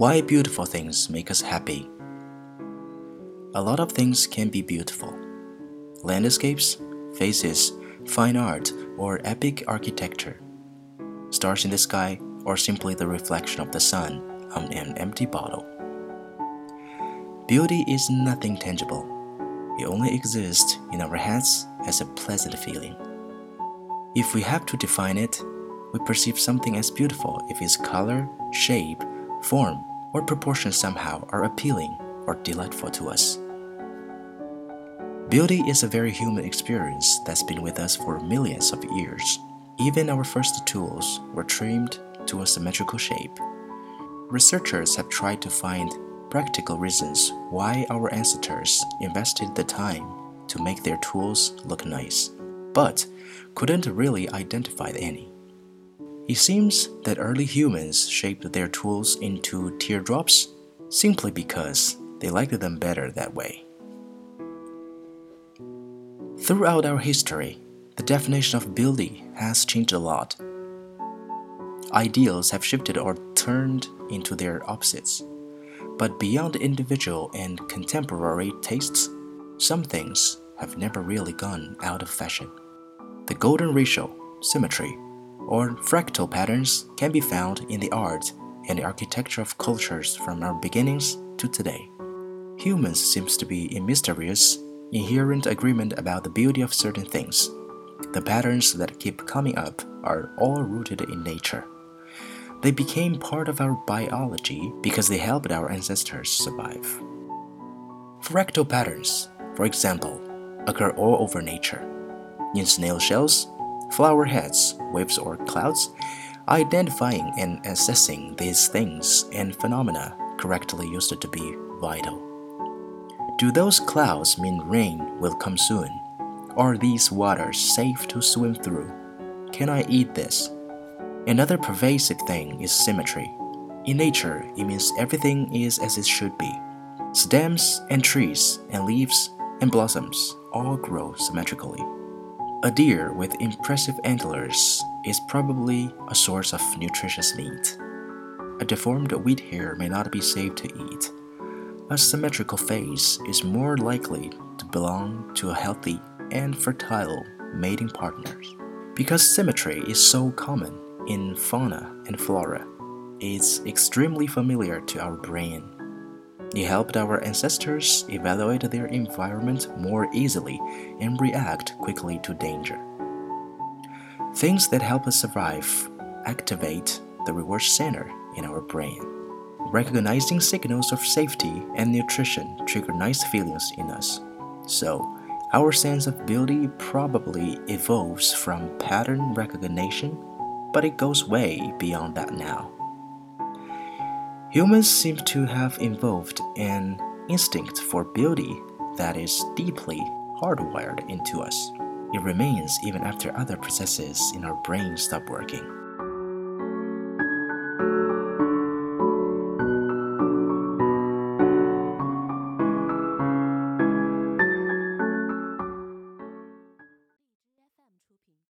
Why beautiful things make us happy. A lot of things can be beautiful landscapes, faces, fine art, or epic architecture, stars in the sky, or simply the reflection of the sun on an empty bottle. Beauty is nothing tangible, it only exists in our heads as a pleasant feeling. If we have to define it, we perceive something as beautiful if its color, shape, form, or proportions somehow are appealing or delightful to us. Beauty is a very human experience that's been with us for millions of years. Even our first tools were trimmed to a symmetrical shape. Researchers have tried to find practical reasons why our ancestors invested the time to make their tools look nice, but couldn't really identify any. It seems that early humans shaped their tools into teardrops simply because they liked them better that way. Throughout our history, the definition of beauty has changed a lot. Ideals have shifted or turned into their opposites. But beyond individual and contemporary tastes, some things have never really gone out of fashion. The golden ratio, symmetry, or fractal patterns can be found in the art and the architecture of cultures from our beginnings to today. Humans seems to be in mysterious, inherent agreement about the beauty of certain things. The patterns that keep coming up are all rooted in nature. They became part of our biology because they helped our ancestors survive. Fractal patterns, for example, occur all over nature. In snail shells, flower heads, waves, or clouds, identifying and assessing these things and phenomena correctly used to be vital. Do those clouds mean rain will come soon? Are these waters safe to swim through? Can I eat this? Another pervasive thing is symmetry. In nature, it means everything is as it should be. Stems and trees and leaves and blossoms all grow symmetrically. A deer with impressive antlers is probably a source of nutritious meat. A deformed wheat hair may not be safe to eat. A symmetrical face is more likely to belong to a healthy and fertile mating partner. Because symmetry is so common in fauna and flora, it's extremely familiar to our brain. It helped our ancestors evaluate their environment more easily and react quickly to danger. Things that help us survive activate the reward center in our brain. Recognizing signals of safety and nutrition trigger nice feelings in us. So, our sense of beauty probably evolves from pattern recognition, but it goes way beyond that now. Humans seem to have evolved an instinct for beauty that is deeply hardwired into us. It remains even after other processes in our brain stop working.